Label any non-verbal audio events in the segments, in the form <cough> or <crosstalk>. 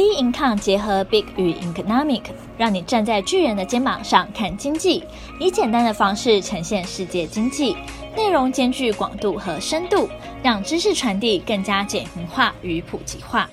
B Income 结合 Big 与 Economic，让你站在巨人的肩膀上看经济，以简单的方式呈现世界经济，内容兼具广度和深度，让知识传递更加简明化与普及化。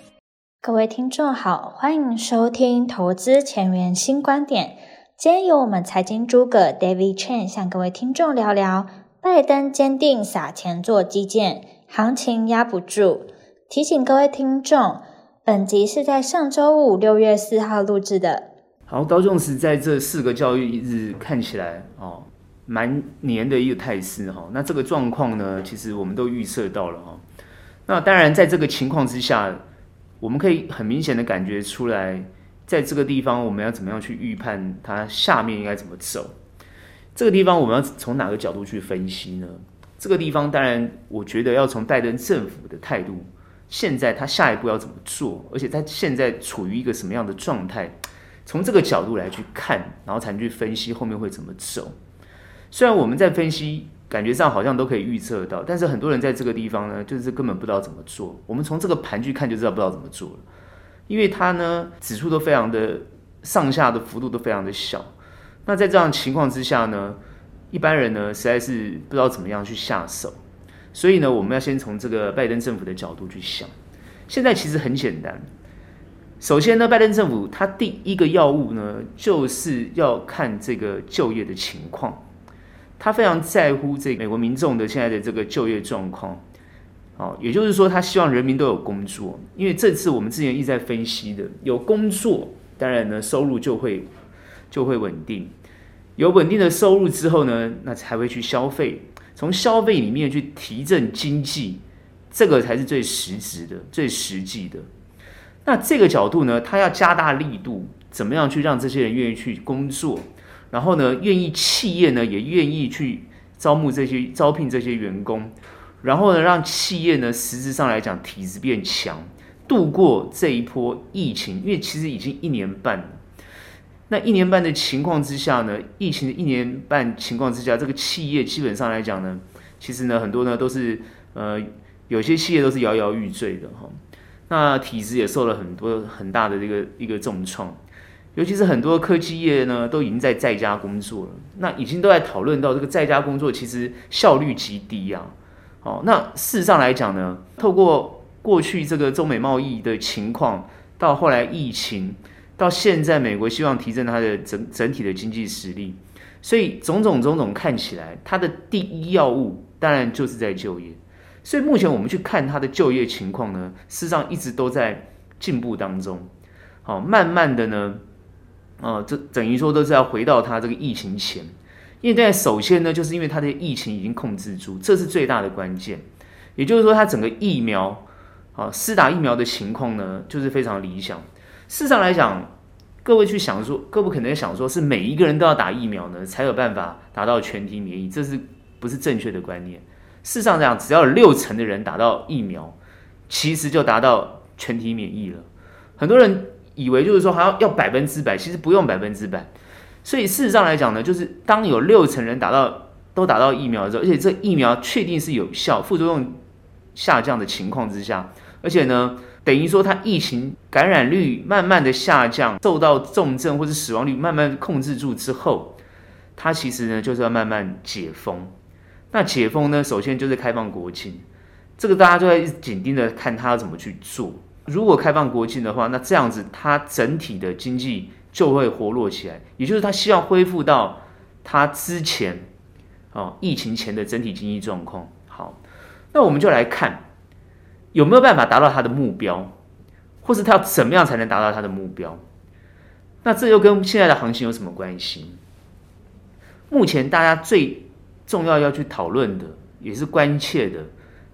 各位听众好，欢迎收听投资前沿新观点。今天由我们财经诸葛 David Chen 向各位听众聊聊，拜登坚定撒钱做基建，行情压不住。提醒各位听众。本集是在上周五六月四号录制的。好，道琼斯在这四个交易日看起来哦，蛮黏的一个态势哈。那这个状况呢，其实我们都预测到了哈。那当然，在这个情况之下，我们可以很明显的感觉出来，在这个地方我们要怎么样去预判它下面应该怎么走。这个地方我们要从哪个角度去分析呢？这个地方当然，我觉得要从拜登政府的态度。现在他下一步要怎么做？而且他现在处于一个什么样的状态？从这个角度来去看，然后才能去分析后面会怎么走。虽然我们在分析，感觉上好像都可以预测到，但是很多人在这个地方呢，就是根本不知道怎么做。我们从这个盘去看就知道不知道怎么做了，因为它呢指数都非常的上下的幅度都非常的小。那在这样情况之下呢，一般人呢实在是不知道怎么样去下手。所以呢，我们要先从这个拜登政府的角度去想。现在其实很简单。首先呢，拜登政府他第一个要务呢，就是要看这个就业的情况。他非常在乎这美国民众的现在的这个就业状况。好，也就是说，他希望人民都有工作。因为这次我们之前一直在分析的，有工作，当然呢，收入就会就会稳定。有稳定的收入之后呢，那才会去消费。从消费里面去提振经济，这个才是最实质的、最实际的。那这个角度呢，他要加大力度，怎么样去让这些人愿意去工作？然后呢，愿意企业呢也愿意去招募这些、招聘这些员工，然后呢，让企业呢实质上来讲体质变强，度过这一波疫情。因为其实已经一年半了。那一年半的情况之下呢，疫情的一年半情况之下，这个企业基本上来讲呢，其实呢很多呢都是呃有些企业都是摇摇欲坠的哈。那体质也受了很多很大的这个一个重创，尤其是很多科技业呢都已经在在家工作了，那已经都在讨论到这个在家工作其实效率极低啊。好，那事实上来讲呢，透过过去这个中美贸易的情况，到后来疫情。到现在，美国希望提振它的整整体的经济实力，所以种种种种看起来，它的第一要务当然就是在就业。所以目前我们去看它的就业情况呢，事实上一直都在进步当中。好，慢慢的呢，呃，这等于说都是要回到它这个疫情前，因为现在首先呢，就是因为它的疫情已经控制住，这是最大的关键。也就是说，它整个疫苗，啊，施打疫苗的情况呢，就是非常理想。事实上来讲，各位去想说，各位可能想说，是每一个人都要打疫苗呢，才有办法达到全体免疫，这是不是正确的观念？事实上讲，只要有六成的人打到疫苗，其实就达到全体免疫了。很多人以为就是说，还要要百分之百，其实不用百分之百。所以事实上来讲呢，就是当有六成人打到都打到疫苗的时候，而且这疫苗确定是有效，副作用下降的情况之下，而且呢。等于说，它疫情感染率慢慢的下降，受到重症或者死亡率慢慢控制住之后，它其实呢就是要慢慢解封。那解封呢，首先就是开放国境，这个大家就在紧盯着看它要怎么去做。如果开放国境的话，那这样子它整体的经济就会活络起来，也就是它希望恢复到它之前哦疫情前的整体经济状况。好，那我们就来看。有没有办法达到他的目标，或是他要怎么样才能达到他的目标？那这又跟现在的行情有什么关系？目前大家最重要要去讨论的，也是关切的，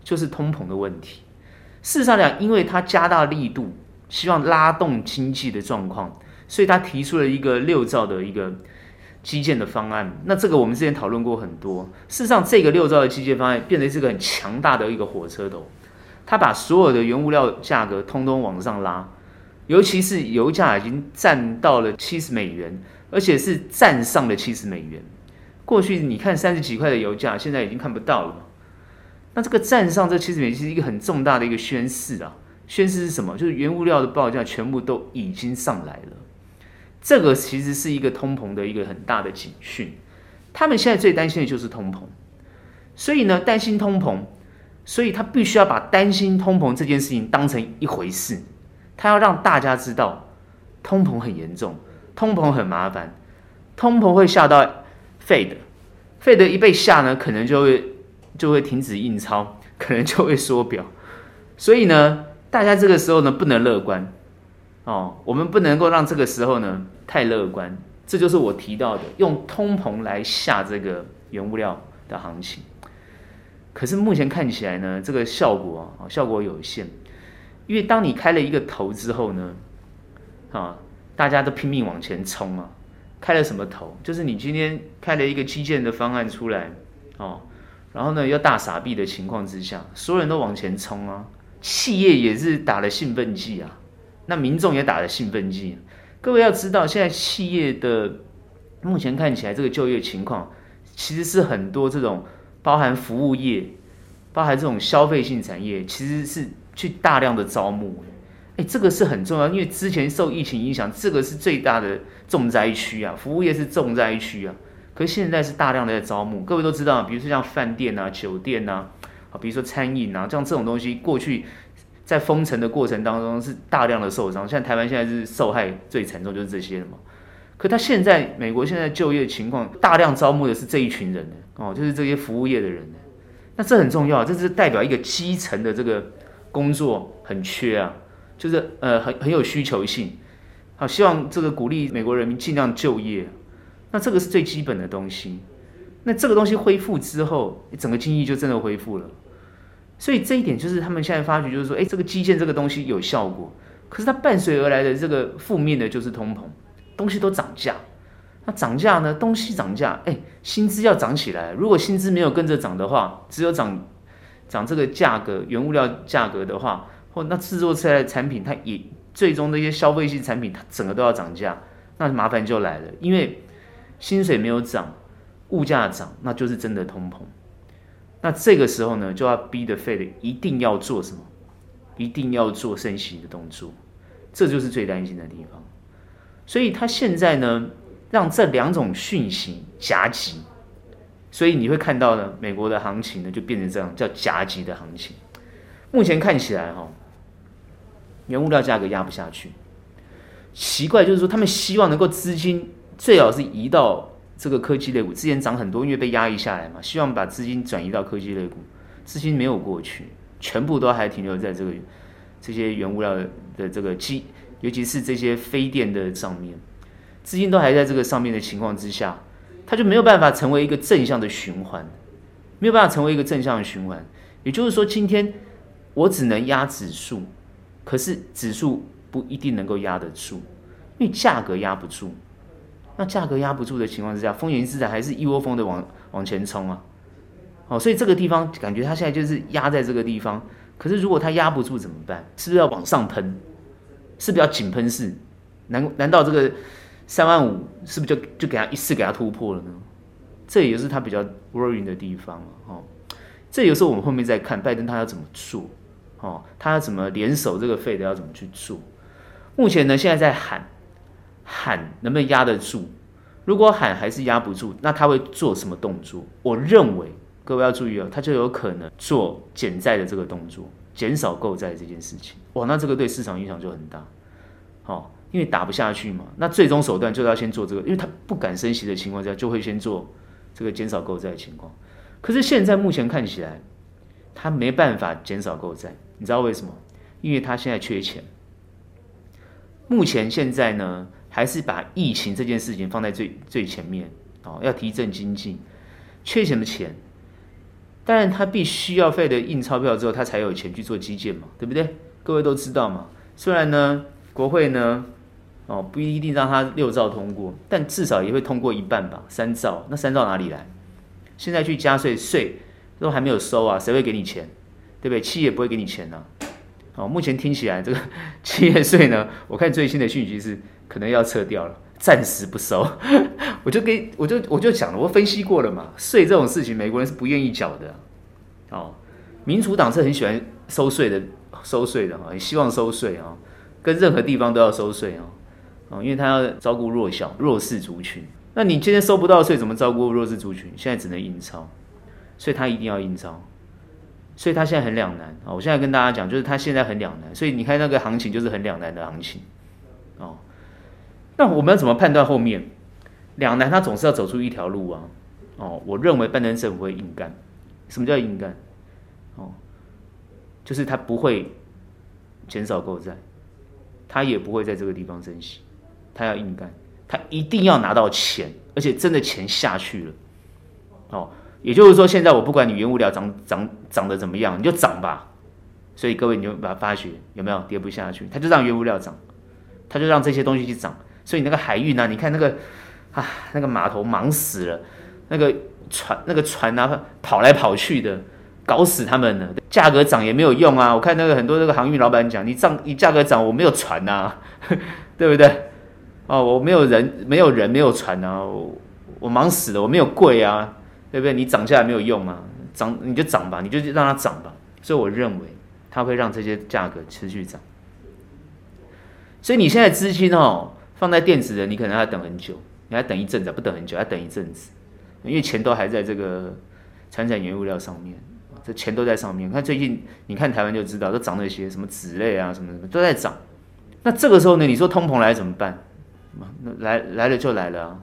就是通膨的问题。事实上讲，因为他加大力度，希望拉动经济的状况，所以他提出了一个六兆的一个基建的方案。那这个我们之前讨论过很多。事实上，这个六兆的基建方案变成是个很强大的一个火车头。他把所有的原物料价格通通往上拉，尤其是油价已经站到了七十美元，而且是站上了七十美元。过去你看三十几块的油价，现在已经看不到了。那这个站上这七十美元是一个很重大的一个宣示啊，宣示是什么？就是原物料的报价全部都已经上来了。这个其实是一个通膨的一个很大的警讯。他们现在最担心的就是通膨，所以呢，担心通膨，所以他必须要把担心通膨这件事情当成一回事。他要让大家知道，通膨很严重，通膨很麻烦，通膨会吓到 Fed，Fed 一被吓呢，可能就会就会停止印钞，<laughs> 可能就会缩表。所以呢，大家这个时候呢，不能乐观哦，我们不能够让这个时候呢太乐观。这就是我提到的，用通膨来吓这个原物料的行情。可是目前看起来呢，这个效果啊，效果有限。因为当你开了一个头之后呢，啊，大家都拼命往前冲啊。开了什么头？就是你今天开了一个基建的方案出来，哦，然后呢又大傻币的情况之下，所有人都往前冲啊。企业也是打了兴奋剂啊，那民众也打了兴奋剂。各位要知道，现在企业的目前看起来这个就业情况，其实是很多这种包含服务业、包含这种消费性产业，其实是。去大量的招募，哎，这个是很重要，因为之前受疫情影响，这个是最大的重灾区啊，服务业是重灾区啊。可是现在是大量的在招募，各位都知道，比如说像饭店啊、酒店啊，啊，比如说餐饮啊，像这种东西，过去在封城的过程当中是大量的受伤。像台湾现在是受害最惨重，就是这些了嘛。可他现在美国现在就业情况，大量招募的是这一群人哦，就是这些服务业的人呢。那这很重要，这是代表一个基层的这个。工作很缺啊，就是呃很很有需求性，好，希望这个鼓励美国人民尽量就业，那这个是最基本的东西。那这个东西恢复之后，整个经济就真的恢复了。所以这一点就是他们现在发觉，就是说，哎，这个基建这个东西有效果，可是它伴随而来的这个负面的就是通膨，东西都涨价。那涨价呢，东西涨价，哎，薪资要涨起来。如果薪资没有跟着涨的话，只有涨。涨这个价格，原物料价格的话，或那制作出来的产品，它也最终的一些消费性产品，它整个都要涨价，那麻烦就来了。因为薪水没有涨，物价涨，那就是真的通膨。那这个时候呢，就要逼得 Fed 一定要做什么？一定要做升息的动作，这就是最担心的地方。所以他现在呢，让这两种讯息夹击。所以你会看到呢，美国的行情呢就变成这样，叫夹击的行情。目前看起来哈，原物料价格压不下去。奇怪就是说，他们希望能够资金最好是移到这个科技类股，之前涨很多，因为被压抑下来嘛，希望把资金转移到科技类股，资金没有过去，全部都还停留在这个这些原物料的这个基，尤其是这些非电的上面，资金都还在这个上面的情况之下。它就没有办法成为一个正向的循环，没有办法成为一个正向的循环。也就是说，今天我只能压指数，可是指数不一定能够压得住，因为价格压不住。那价格压不住的情况之下，风险资产还是一窝蜂的往往前冲啊。哦，所以这个地方感觉它现在就是压在这个地方。可是如果它压不住怎么办？是不是要往上喷？是不是要井喷式？难难道这个？三万五是不是就就给他一次给他突破了呢？这也是他比较 worrying 的地方哦。这有时候我们后面再看拜登他要怎么做哦，他要怎么联手这个 Fed 要怎么去做？目前呢，现在在喊喊能不能压得住？如果喊还是压不住，那他会做什么动作？我认为各位要注意哦，他就有可能做减债的这个动作，减少购债这件事情。哇，那这个对市场影响就很大，哦。因为打不下去嘛，那最终手段就是要先做这个，因为他不敢升息的情况下，就会先做这个减少购债的情况。可是现在目前看起来，他没办法减少购债，你知道为什么？因为他现在缺钱。目前现在呢，还是把疫情这件事情放在最最前面哦，要提振经济，缺什么钱？当然他必须要费的印钞票之后，他才有钱去做基建嘛，对不对？各位都知道嘛。虽然呢，国会呢。哦，不一定让他六兆通过，但至少也会通过一半吧，三兆。那三兆哪里来？现在去加税，税都还没有收啊，谁会给你钱？对不对？企业不会给你钱呢、啊。哦，目前听起来这个 <laughs> 企业税呢，我看最新的讯息是可能要撤掉了，暂时不收。我就给我就我就讲了，我分析过了嘛，税这种事情，美国人是不愿意缴的。哦，民主党是很喜欢收税的收税的哈，也希望收税啊，跟任何地方都要收税啊，啊，因为他要照顾弱小弱势族群。那你今天收不到税，怎么照顾弱势族群？现在只能印钞，所以他一定要印钞，所以他现在很两难啊。我现在跟大家讲，就是他现在很两难，所以你看那个行情就是很两难的行情哦。那我们要怎么判断后面两难？他总是要走出一条路啊。哦，我认为拜登政府会硬干。什么叫硬干？哦，就是他不会减少购债，他也不会在这个地方升息，他要硬干。他一定要拿到钱，而且真的钱下去了，哦，也就是说，现在我不管你原物料涨涨涨得怎么样，你就涨吧。所以各位，你就把它发觉有没有跌不下去？他就让原物料涨，他就让这些东西去涨。所以那个海运啊，你看那个啊，那个码头忙死了，那个船那个船啊跑来跑去的，搞死他们了。价格涨也没有用啊！我看那个很多那个航运老板讲，你涨你价格涨，我没有船啊，<laughs> 对不对？哦，我没有人，没有人，没有船啊！我我忙死了，我没有柜啊，对不对？你涨价也没有用啊，涨你就涨吧，你就让它涨吧。所以我认为它会让这些价格持续涨。所以你现在资金哦放在电子的，你可能要等很久，你还等一阵子，不等很久，要等一阵子，因为钱都还在这个传产原物料上面，这钱都在上面。看最近，你看台湾就知道，都涨那些什么纸类啊，什么什么都在涨。那这个时候呢，你说通膨来怎么办？那来来了就来了啊，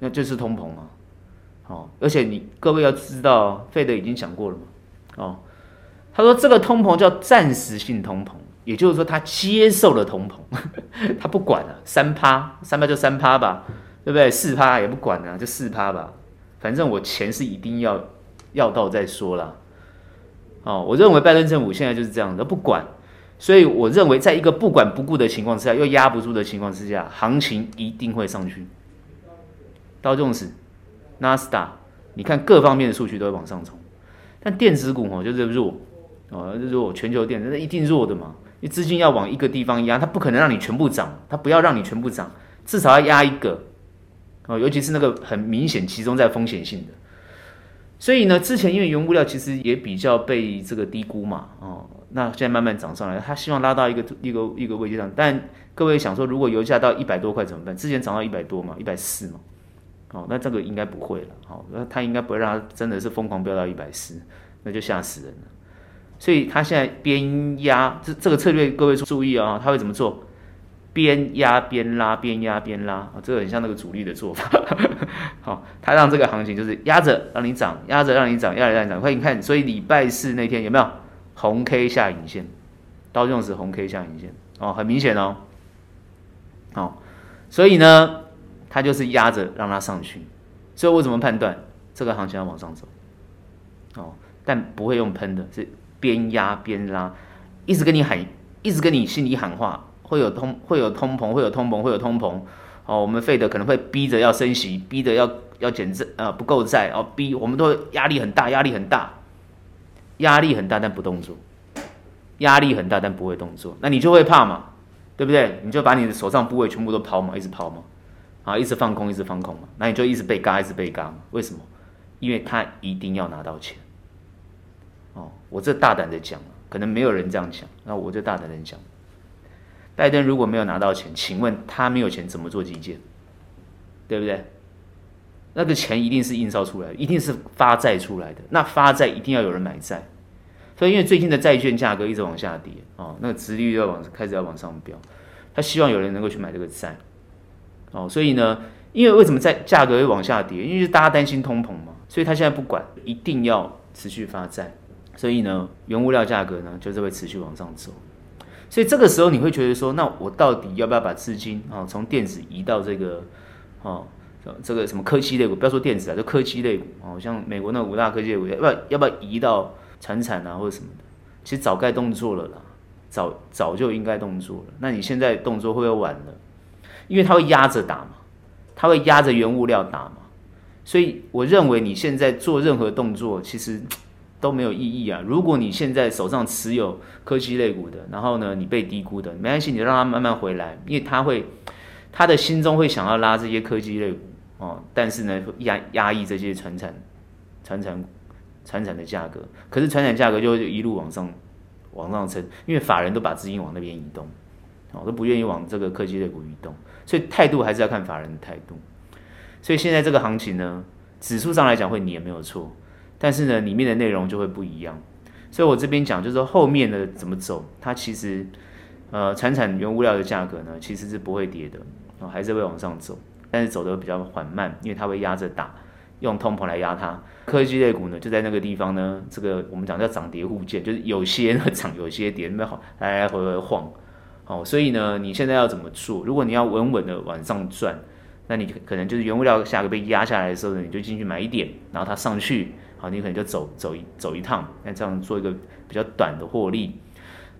那就是通膨啊，哦，而且你各位要知道，费德已经讲过了嘛，哦，他说这个通膨叫暂时性通膨，也就是说他接受了通膨，<laughs> 他不管了，三趴三趴就三趴吧，对不对？四趴也不管了，就四趴吧，反正我钱是一定要要到再说啦。哦，我认为拜登政府现在就是这样的，不管。所以我认为，在一个不管不顾的情况之下，又压不住的情况之下，行情一定会上去。道琼斯、纳斯达，你看各方面的数据都会往上冲，但电子股哦就是弱哦就，弱，全球电子那一定弱的嘛。你资金要往一个地方压，它不可能让你全部涨，它不要让你全部涨，至少要压一个哦，尤其是那个很明显集中在风险性的。所以呢，之前因为原物料其实也比较被这个低估嘛，哦。那现在慢慢涨上来，他希望拉到一个一个一个位置上，但各位想说，如果油价到一百多块怎么办？之前涨到一百多嘛，一百四嘛，哦，那这个应该不会了，哦，那他应该不会让他真的是疯狂飙到一百四，那就吓死人了。所以他现在边压，这这个策略各位注意啊，他会怎么做？边压边拉，边压边拉啊，这个很像那个主力的做法。<laughs> 好，他让这个行情就是压着让你涨，压着让你涨，压着让你涨。快你看，所以礼拜四那天有没有？红 K 下影线，刀用是红 K 下影线哦，很明显哦，哦，所以呢，它就是压着让它上去，所以我怎么判断这个行情要往上走？哦，但不会用喷的，是边压边拉，一直跟你喊，一直跟你心里喊话，会有通，会有通膨，会有通膨，会有通膨，哦，我们费德可能会逼着要升息，逼着要要减债，呃，不够债，哦，逼我们都压力很大，压力很大。压力很大，但不动作；压力很大，但不会动作，那你就会怕嘛，对不对？你就把你的手上部位全部都抛嘛，一直抛嘛，啊，一直放空，一直放空嘛，那你就一直被嘎，一直被嘎嘛。为什么？因为他一定要拿到钱。哦，我这大胆的讲，可能没有人这样讲，那我就大胆的讲，拜登如果没有拿到钱，请问他没有钱怎么做基建？对不对？那个钱一定是印钞出来的，一定是发债出来的。那发债一定要有人买债，所以因为最近的债券价格一直往下跌哦，那个殖利率要往开始要往上飙，他希望有人能够去买这个债哦。所以呢，因为为什么债价格会往下跌？因为大家担心通膨嘛，所以他现在不管，一定要持续发债。所以呢，原物料价格呢就是会持续往上走。所以这个时候你会觉得说，那我到底要不要把资金啊从电子移到这个哦？这个什么科技类股，不要说电子啊，就科技类股哦，像美国那五大科技类股，要不要要不要移到产产啊或者什么的？其实早该动作了啦，早早就应该动作了。那你现在动作会不会晚了？因为它会压着打嘛，它会压着原物料打嘛，所以我认为你现在做任何动作其实都没有意义啊。如果你现在手上持有科技类股的，然后呢你被低估的，没关系，你就让它慢慢回来，因为它会他的心中会想要拉这些科技类股。哦，但是呢，压压抑这些传产、传产、传产的价格，可是传产价格就一路往上，往上撑，因为法人都把资金往那边移动，哦，都不愿意往这个科技类股移动，所以态度还是要看法人的态度。所以现在这个行情呢，指数上来讲会你也没有错，但是呢，里面的内容就会不一样。所以我这边讲就是说后面的怎么走，它其实呃，产产原物料的价格呢，其实是不会跌的，哦，还是会往上走，但是走的比较缓慢，因为它会压着打，用通膨来压它。科技类股呢，就在那个地方呢，这个我们讲叫涨跌互见，就是有些呢涨，有些跌，那好来来回回晃，哦，所以呢，你现在要怎么做？如果你要稳稳的往上赚，那你可能就是原物料价格被压下来的时候呢，你就进去买一点，然后它上去，好，你可能就走走一走一趟，那这样做一个比较短的获利。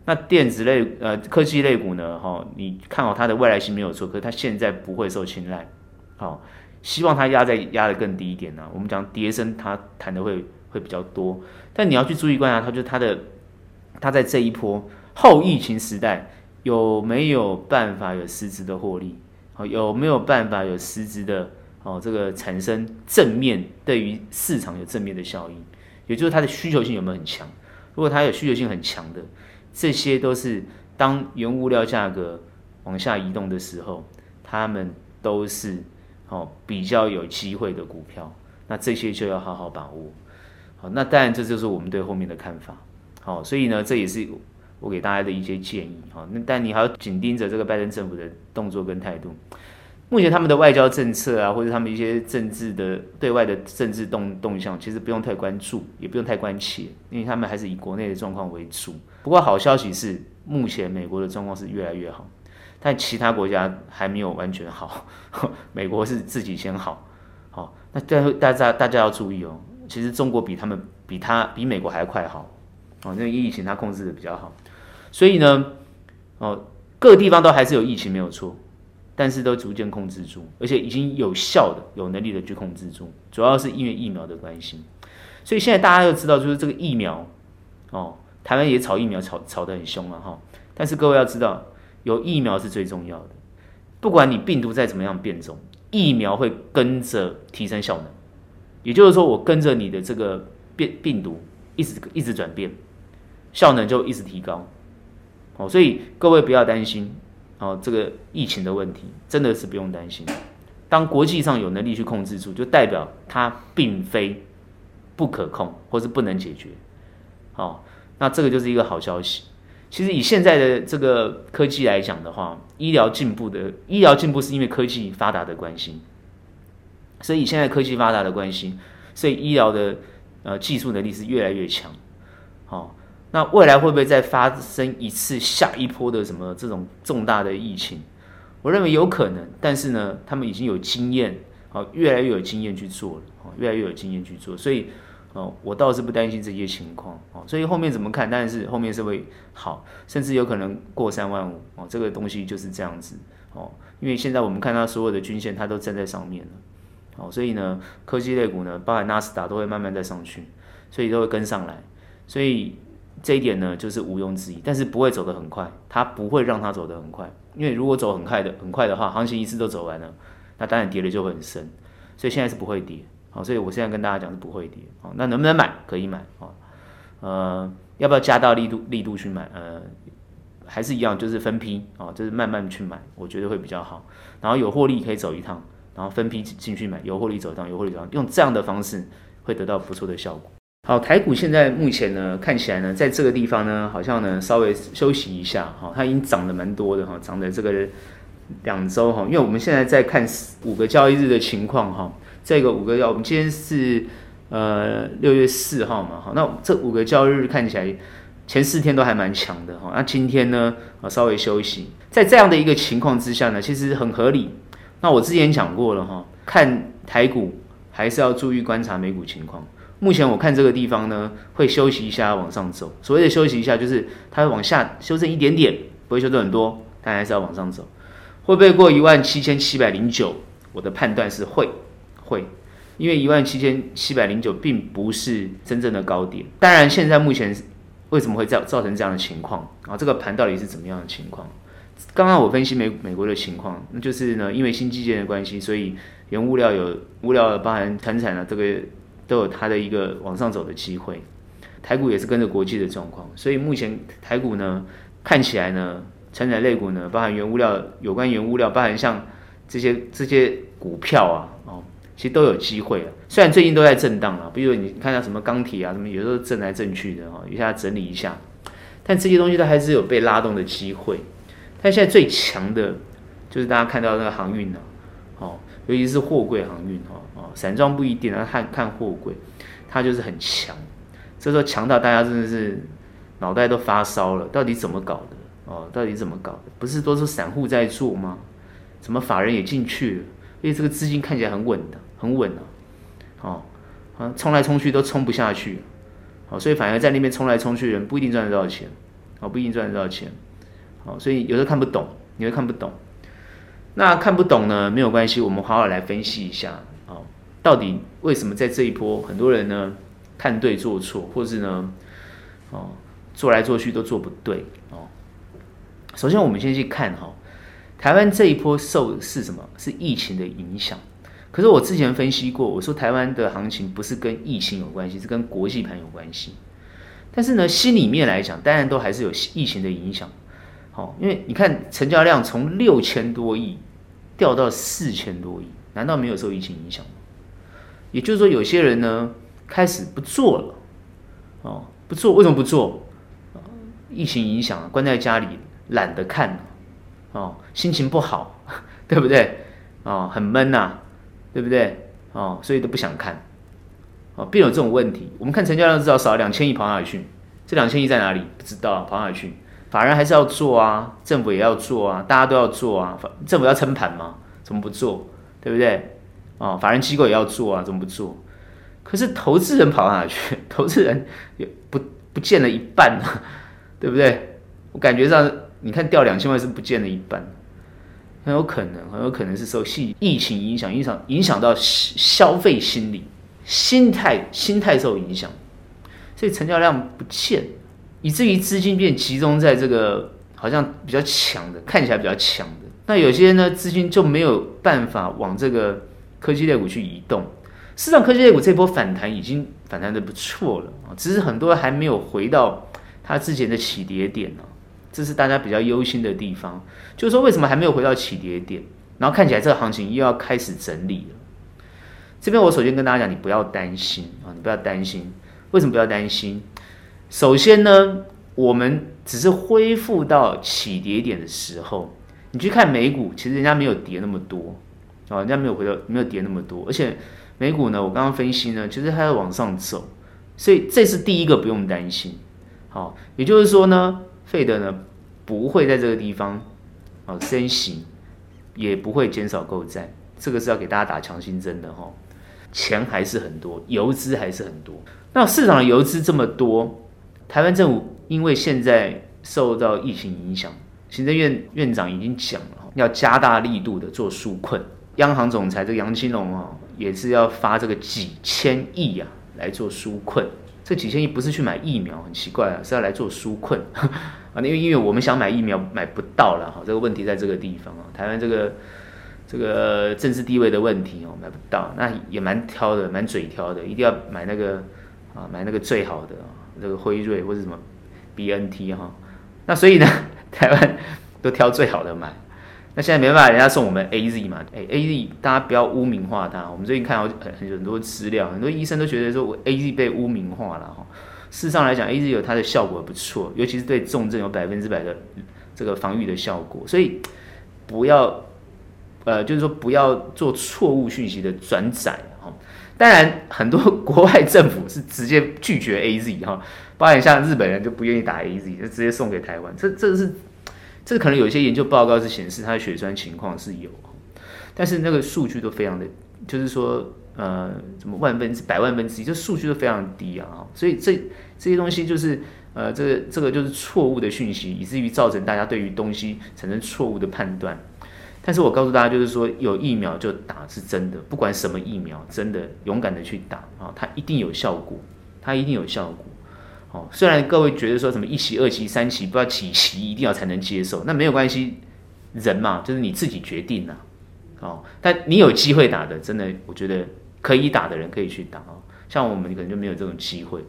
那电子类呃科技类股呢，哈，你看好它的未来性没有错，可是它现在不会受青睐，好。希望它压在压的更低一点呢、我们讲跌升，它弹的会会比较多。但你要去注意观察它，就它的它在这一波后疫情时代有没有办法有实质的获利？好，有没有办法有实质的哦这个产生正面对于市场有正面的效应？也就是它的需求性有没有很强？如果它有需求性很强的，这些都是当原物料价格往下移动的时候，它们都是。哦，比较有机会的股票，那这些就要好好把握。好，那当然这就是我们对后面的看法。好，所以呢，这也是我给大家的一些建议。好，那但你还要紧盯着这个拜登政府的动作跟态度。目前他们的外交政策啊，或者他们一些政治的对外的政治动动向，其实不用太关注，也不用太关切，因为他们还是以国内的状况为主。不过好消息是，目前美国的状况是越来越好。但其他国家还没有完全好，<laughs> 美国是自己先好，好，那大大家大家要注意哦，其实中国比他们比他比美国还快好，哦，那疫情它控制的比较好，所以呢，哦，各地方都还是有疫情没有错，但是都逐渐控制住，而且已经有效的有能力的去控制住，主要是因为疫苗的关系，所以现在大家要知道就是这个疫苗，哦，台湾也炒疫苗炒炒得很凶了哈，但是各位要知道。有疫苗是最重要的，不管你病毒再怎么样变种，疫苗会跟着提升效能。也就是说，我跟着你的这个变病毒一直一直转变，效能就一直提高。哦，所以各位不要担心哦，这个疫情的问题真的是不用担心。当国际上有能力去控制住，就代表它并非不可控或是不能解决。好，那这个就是一个好消息。其实以现在的这个科技来讲的话，医疗进步的医疗进步是因为科技发达的关系，所以以现在科技发达的关系，所以医疗的呃技术能力是越来越强。好，那未来会不会再发生一次下一波的什么这种重大的疫情？我认为有可能，但是呢，他们已经有经验，好，越来越有经验去做了，越来越有经验去做，所以。哦，我倒是不担心这些情况哦，所以后面怎么看？但是后面是会好，甚至有可能过三万五哦，这个东西就是这样子哦。因为现在我们看到所有的均线，它都站在上面了，哦，所以呢，科技类股呢，包含纳斯达都会慢慢再上去，所以都会跟上来，所以这一点呢，就是毋庸置疑，但是不会走得很快，它不会让它走得很快，因为如果走很快的很快的话，行情一次都走完了，那当然跌的就会很深，所以现在是不会跌。好，所以我现在跟大家讲是不会跌。好，那能不能买？可以买。好，呃，要不要加大力度力度去买？呃，还是一样，就是分批啊，就是慢慢去买，我觉得会比较好。然后有获利可以走一趟，然后分批进去买，有获利走一趟，有获利走一趟，用这样的方式会得到不错的效果。好，台股现在目前呢，看起来呢，在这个地方呢，好像呢稍微休息一下。哈，它已经涨得蛮多的哈，涨的这个两周哈，因为我们现在在看五个交易日的情况哈。这个五个交，我们今天是呃六月四号嘛，好，那这五个交易日看起来前四天都还蛮强的哈，那今天呢啊稍微休息，在这样的一个情况之下呢，其实很合理。那我之前讲过了哈，看台股还是要注意观察美股情况。目前我看这个地方呢会休息一下往上走，所谓的休息一下就是它会往下修正一点点，不会修正很多，但还是要往上走。会不会过一万七千七百零九？我的判断是会。会，因为一万七千七百零九并不是真正的高点。当然，现在目前为什么会造造成这样的情况啊？这个盘到底是怎么样的情况？刚刚我分析美美国的情况，那就是呢，因为新基建的关系，所以原物料有物料包含传产啊，这个都有它的一个往上走的机会。台股也是跟着国际的状况，所以目前台股呢看起来呢，成长类股呢，包含原物料有关原物料，包含像这些这些股票啊，哦，其实都有机会啊。虽然最近都在震荡啊，比如你看到什么钢铁啊，什么有时候震来震去的哦，一下整理一下，但这些东西都还是有被拉动的机会。但现在最强的，就是大家看到那个航运呢，尤其是货柜航运哦，哦，散装不一定啊，看看货柜，它就是很强。这时候强到大家真的是脑袋都发烧了，到底怎么搞的？哦，到底怎么搞的？不是都是散户在做吗？怎么法人也进去了？因为这个资金看起来很稳的，很稳啊，哦，啊，冲来冲去都冲不下去，哦，所以反而在那边冲来冲去的人不一定赚得到钱，哦，不一定赚得到钱。好，所以有时候看不懂，你会看不懂。那看不懂呢，没有关系，我们好好来分析一下。哦，到底为什么在这一波很多人呢看对做错，或是呢，哦，做来做去都做不对。哦，首先我们先去看哈，台湾这一波受是什么？是疫情的影响。可是我之前分析过，我说台湾的行情不是跟疫情有关系，是跟国际盘有关系。但是呢，心里面来讲，当然都还是有疫情的影响。因为你看成交量从六千多亿掉到四千多亿，难道没有受疫情影响吗？也就是说，有些人呢开始不做了，哦，不做，为什么不做？疫情影响，关在家里懒得看，哦，心情不好，<laughs> 对不对？哦，很闷呐，对不对？哦，所以都不想看，哦，并有这种问题。我们看成交量至少少了两千亿，跑哪里去？这两千亿在哪里？不知道，跑哪里去？法人还是要做啊，政府也要做啊，大家都要做啊。政府要撑盘嘛？怎么不做？对不对？哦，法人机构也要做啊，怎么不做？可是投资人跑哪去？<laughs> 投资人也不不见了一半啊，<laughs> 对不对？我感觉上，你看掉两千万是不见了一半，很有可能，很有可能是受疫疫情影响，影响影响到消费心理、心态、心态受影响，所以成交量不见。以至于资金变集中在这个好像比较强的，看起来比较强的。那有些呢，资金就没有办法往这个科技类股去移动。市场科技类股这波反弹已经反弹得不错了啊，只是很多还没有回到它之前的起跌点呢。这是大家比较忧心的地方，就是说为什么还没有回到起跌点？然后看起来这个行情又要开始整理了。这边我首先跟大家讲，你不要担心啊，你不要担心。为什么不要担心？首先呢，我们只是恢复到起跌点的时候，你去看美股，其实人家没有跌那么多，啊，人家没有回到，没有跌那么多，而且美股呢，我刚刚分析呢，其实它在往上走，所以这是第一个不用担心。好，也就是说呢费德呢不会在这个地方啊升息，也不会减少购债，这个是要给大家打强心针的哈，钱还是很多，游资还是很多，那市场的游资这么多。台湾政府因为现在受到疫情影响，行政院院长已经讲了，要加大力度的做纾困。央行总裁这个杨金龙啊，也是要发这个几千亿啊来做纾困。这几千亿不是去买疫苗，很奇怪啊，是要来做纾困 <laughs> 啊。因为因为我们想买疫苗买不到了哈，这个问题在这个地方啊。台湾这个这个政治地位的问题哦，买不到，那也蛮挑的，蛮嘴挑的，一定要买那个啊，买那个最好的。这个辉瑞或者什么 BNT 哈，那所以呢，台湾都挑最好的买。那现在没办法，人家送我们 AZ 嘛，哎，AZ 大家不要污名化它。我们最近看到很很多资料，很多医生都觉得说我 AZ 被污名化了哈。事实上来讲，AZ 有它的效果不错，尤其是对重症有百分之百的这个防御的效果。所以不要呃，就是说不要做错误讯息的转载。当然，很多国外政府是直接拒绝 AZ 哈，包括像日本人就不愿意打 AZ，就直接送给台湾。这这是这可能有些研究报告是显示它的血栓情况是有，但是那个数据都非常的，就是说呃，什么万分之百万分之一，这数据都非常低啊。所以这这些东西就是呃，这个这个就是错误的讯息，以至于造成大家对于东西产生错误的判断。但是我告诉大家，就是说有疫苗就打是真的，不管什么疫苗，真的勇敢的去打啊，它一定有效果，它一定有效果。哦，虽然各位觉得说什么一期、二期、三期，不知道几期一定要才能接受，那没有关系，人嘛，就是你自己决定呐。哦，但你有机会打的，真的，我觉得可以打的人可以去打哦。像我们可能就没有这种机会。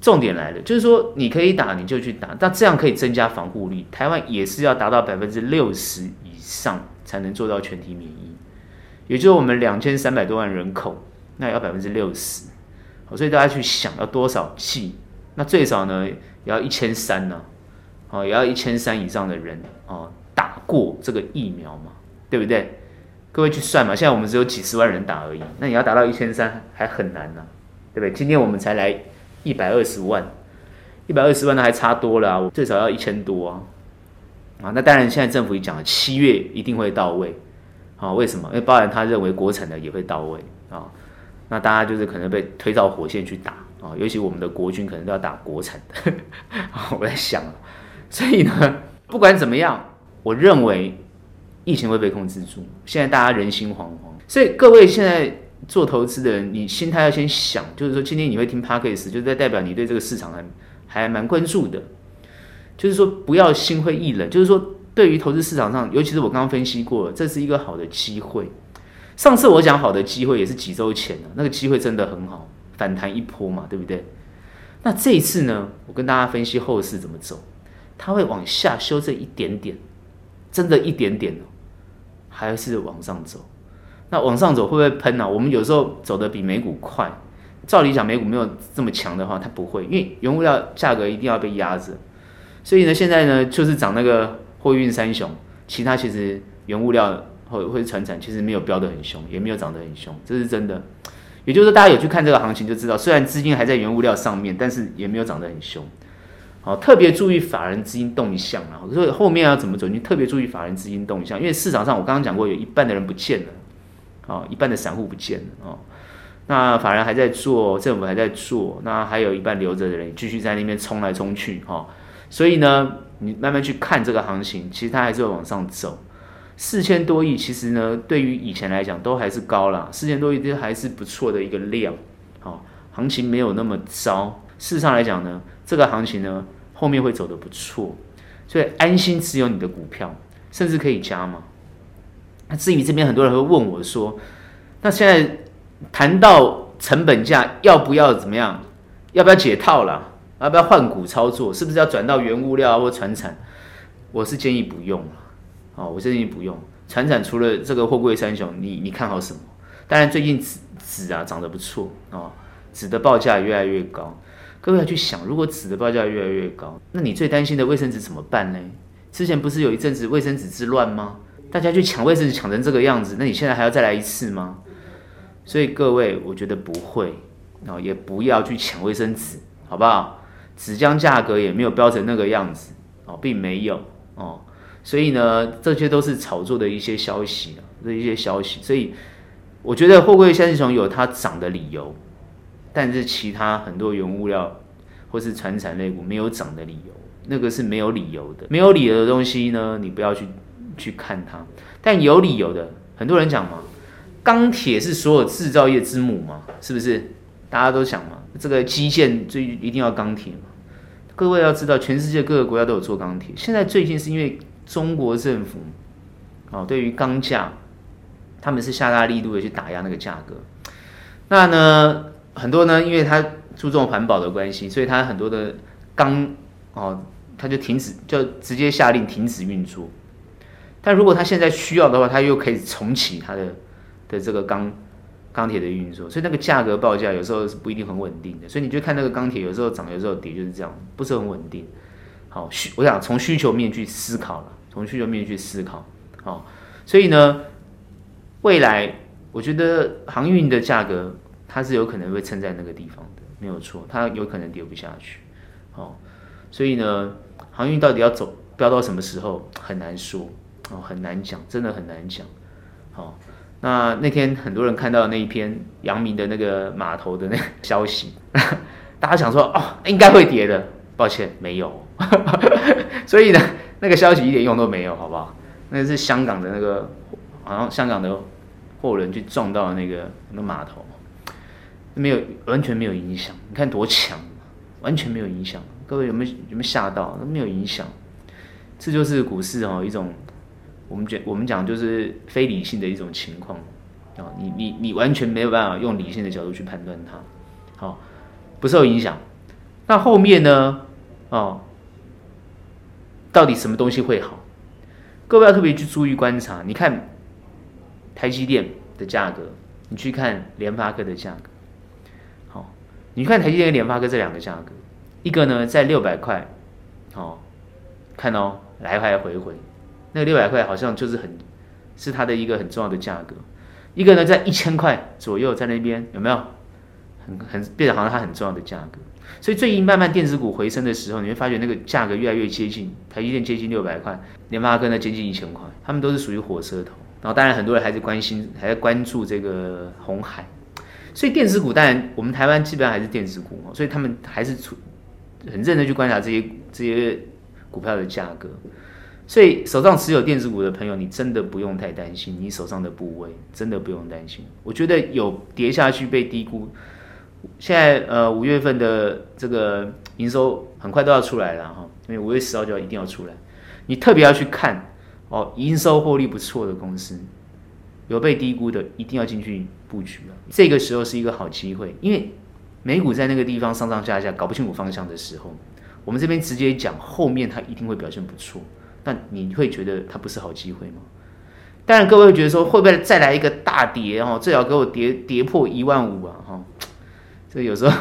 重点来了，就是说你可以打你就去打，那这样可以增加防护力。台湾也是要达到百分之六十上才能做到全体免疫，也就是我们两千三百多万人口，那也要百分之六十。所以大家去想要多少剂？那最少呢也要一千三呢，哦，也要一千三以上的人哦打过这个疫苗嘛，对不对？各位去算嘛，现在我们只有几十万人打而已，那你要达到一千三还很难呢，对不对？今天我们才来一百二十万，一百二十万那还差多了啊，我最少要一千多啊，啊，那当然现在政府也讲了，七月一定会到位，啊，为什么？因为包含他认为国产的也会到位啊。那大家就是可能被推到火线去打啊，尤其我们的国军可能都要打国产的。<laughs> 我在想，所以呢，不管怎么样，我认为疫情会被控制住。现在大家人心惶惶，所以各位现在做投资的人，你心态要先想，就是说今天你会听 Podcast，就是在代表你对这个市场还还蛮关注的。就是说不要心灰意冷，就是说对于投资市场上，尤其是我刚刚分析过了，这是一个好的机会。上次我讲好的机会也是几周前了，那个机会真的很好，反弹一波嘛，对不对？那这一次呢，我跟大家分析后市怎么走，它会往下修正一点点，真的一点点哦，还是往上走。那往上走会不会喷呢？我们有时候走得比美股快，照理讲美股没有这么强的话，它不会，因为原物料价格一定要被压着，所以呢，现在呢就是涨那个货运三雄，其他其实原物料。或或者船产其实没有飙得很凶，也没有涨得很凶，这是真的。也就是说，大家有去看这个行情就知道，虽然资金还在原物料上面，但是也没有涨得很凶。好，特别注意法人资金动向啊！所以后面要怎么走，你特别注意法人资金动向，因为市场上我刚刚讲过，有一半的人不见了，啊，一半的散户不见了哦。那法人还在做，政府还在做，那还有一半留着的人继续在那边冲来冲去哈。所以呢，你慢慢去看这个行情，其实它还是会往上走。四千多亿，其实呢，对于以前来讲都还是高了。四千多亿这还是不错的一个量，好，行情没有那么糟。事实上来讲呢，这个行情呢后面会走得不错，所以安心持有你的股票，甚至可以加嘛。那至于这边很多人会问我说，那现在谈到成本价，要不要怎么样？要不要解套了？要不要换股操作？是不是要转到原物料或传产？我是建议不用了。哦，我建议不用。传产除了这个货柜三雄，你你看好什么？当然最近纸纸啊涨得不错哦，纸的报价越来越高。各位要去想，如果纸的报价越来越高，那你最担心的卫生纸怎么办呢？之前不是有一阵子卫生纸之乱吗？大家去抢卫生纸抢成这个样子，那你现在还要再来一次吗？所以各位，我觉得不会哦，也不要去抢卫生纸，好不好？纸浆价格也没有飙成那个样子哦，并没有哦。所以呢，这些都是炒作的一些消息啊，这一些消息。所以我觉得货柜三雄有它涨的理由，但是其他很多原物料或是传产类股没有涨的理由，那个是没有理由的。没有理由的东西呢，你不要去去看它。但有理由的，很多人讲嘛，钢铁是所有制造业之母嘛，是不是？大家都想嘛，这个基建最一定要钢铁嘛。各位要知道，全世界各个国家都有做钢铁。现在最近是因为中国政府，哦，对于钢价，他们是下大力度的去打压那个价格。那呢，很多呢，因为它注重环保的关系，所以它很多的钢，哦，它就停止，就直接下令停止运作。但如果它现在需要的话，它又可以重启它的的这个钢钢铁的运作。所以那个价格报价有时候是不一定很稳定的。所以你就看那个钢铁有时候涨，有时候跌，就是这样，不是很稳定。好，需我想从需求面去思考了。从需求面去思考，好，所以呢，未来我觉得航运的价格它是有可能会撑在那个地方的，没有错，它有可能跌不下去，好，所以呢，航运到底要走飙到什么时候很难说，哦，很难讲，真的很难讲，好，那那天很多人看到那一篇阳明的那个码头的那个 <laughs> 消息，<laughs> 大家想说哦，应该会跌的，抱歉，没有，<laughs> 所以呢。那个消息一点用都没有，好不好？那是香港的那个，好像香港的货轮去撞到那个那码头，没有完全没有影响。你看多强，完全没有影响。各位有没有有没有吓到？都没有影响。这就是股市哦，一种我们讲我们讲就是非理性的一种情况啊。你你你完全没有办法用理性的角度去判断它，好，不受影响。那后面呢？哦，到底什么东西会好？各位要特别去注意观察。你看台积电的价格，你去看联发科的价格。好，你看台积电跟联发科这两个价格，一个呢在六百块，哦，看哦，来来回回，那个六百块好像就是很是它的一个很重要的价格。一个呢在一千块左右，在那边有没有？很很变得好像它很重要的价格，所以最近慢慢电子股回升的时候，你会发觉那个价格越来越接近，台积电接近六百块，联发科呢接近一千块，他们都是属于火车头。然后当然很多人还是关心，还在关注这个红海，所以电子股当然我们台湾基本上还是电子股，所以他们还是处很认真去观察这些这些股票的价格。所以手上持有电子股的朋友，你真的不用太担心，你手上的部位真的不用担心。我觉得有跌下去被低估。现在呃五月份的这个营收很快都要出来了哈，因为五月十号就要一定要出来，你特别要去看哦，营收获利不错的公司，有被低估的，一定要进去布局啊。这个时候是一个好机会，因为美股在那个地方上上下下搞不清楚方向的时候，我们这边直接讲后面它一定会表现不错，但你会觉得它不是好机会吗？当然各位会觉得说会不会再来一个大跌哦，最好给我跌跌破一万五啊哈。所以有时候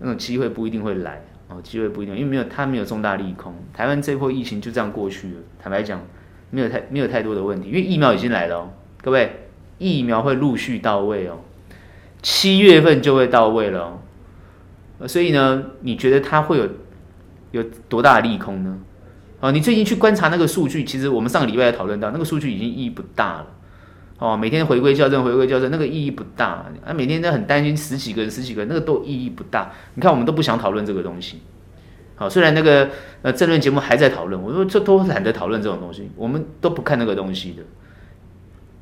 那种机会不一定会来哦，机会不一定，因为没有它没有重大利空。台湾这波疫情就这样过去了，坦白讲，没有太没有太多的问题，因为疫苗已经来了哦，各位，疫苗会陆续到位哦，七月份就会到位了哦。所以呢，你觉得它会有有多大的利空呢？哦，你最近去观察那个数据，其实我们上个礼拜也讨论到，那个数据已经意义不大了。哦，每天回归校正，回归校正，那个意义不大。啊，每天都很担心十几个人，十几个人，那个都意义不大。你看，我们都不想讨论这个东西。好，虽然那个呃政论节目还在讨论，我说这都懒得讨论这种东西，我们都不看那个东西的。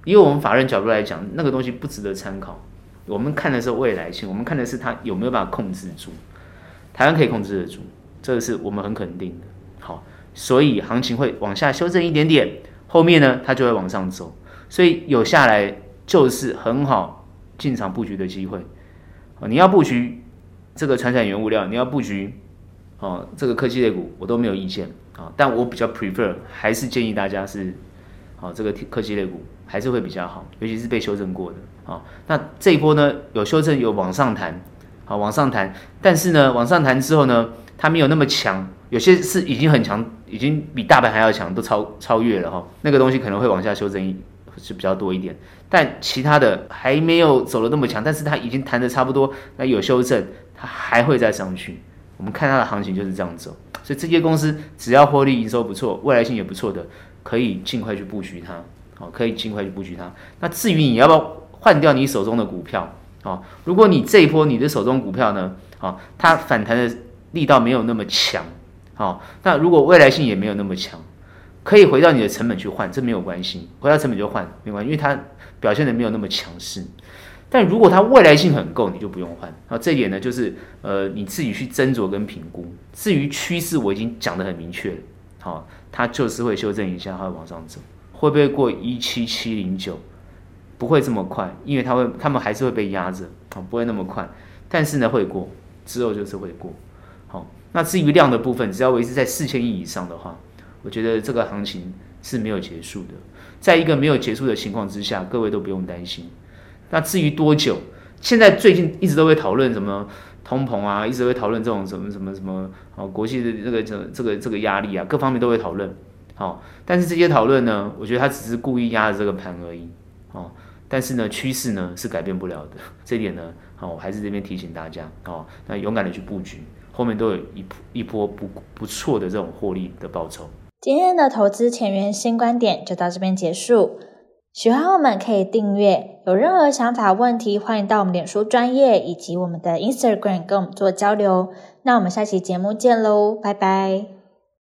因为我们法人角度来讲，那个东西不值得参考。我们看的是未来性，我们看的是它有没有办法控制住。台湾可以控制得住，这个是我们很肯定的。所以行情会往下修正一点点，后面呢，它就会往上走。所以有下来就是很好进场布局的机会，你要布局这个传产原物料，你要布局哦这个科技类股，我都没有意见啊，但我比较 prefer 还是建议大家是哦这个科技类股还是会比较好，尤其是被修正过的啊。那这一波呢有修正有往上弹，好往上弹，但是呢往上弹之后呢，它没有那么强，有些是已经很强，已经比大盘还要强，都超超越了哈，那个东西可能会往下修正。是比较多一点，但其他的还没有走得那么强，但是它已经弹得差不多，那有修正，它还会再上去。我们看它的行情就是这样走，所以这些公司只要获利营收不错，未来性也不错的，可以尽快去布局它，好，可以尽快去布局它。那至于你要不要换掉你手中的股票，哦，如果你这一波你的手中股票呢，哦，它反弹的力道没有那么强，好，那如果未来性也没有那么强。可以回到你的成本去换，这没有关系。回到成本就换，没关系，因为它表现的没有那么强势。但如果它未来性很够，你就不用换。然后这一点呢，就是呃你自己去斟酌跟评估。至于趋势，我已经讲得很明确了。好，它就是会修正一下，它会往上走。会不会过一七七零九？不会这么快，因为它会，他们还是会被压着，啊，不会那么快。但是呢，会过，之后就是会过。那至于量的部分，只要维持在四千亿以上的话。我觉得这个行情是没有结束的，在一个没有结束的情况之下，各位都不用担心。那至于多久，现在最近一直都会讨论什么通膨啊，一直会讨论这种什么什么什么哦，国际的这个这这个这个压力啊，各方面都会讨论。好，但是这些讨论呢，我觉得他只是故意压着这个盘而已。哦，但是呢，趋势呢是改变不了的。这点呢，好，我还是这边提醒大家哦，那勇敢的去布局，后面都有一一波不不错的这种获利的报酬。今天的投资前沿新观点就到这边结束。喜欢我们可以订阅，有任何想法问题，欢迎到我们脸书专业以及我们的 Instagram 跟我们做交流。那我们下期节目见喽，拜拜。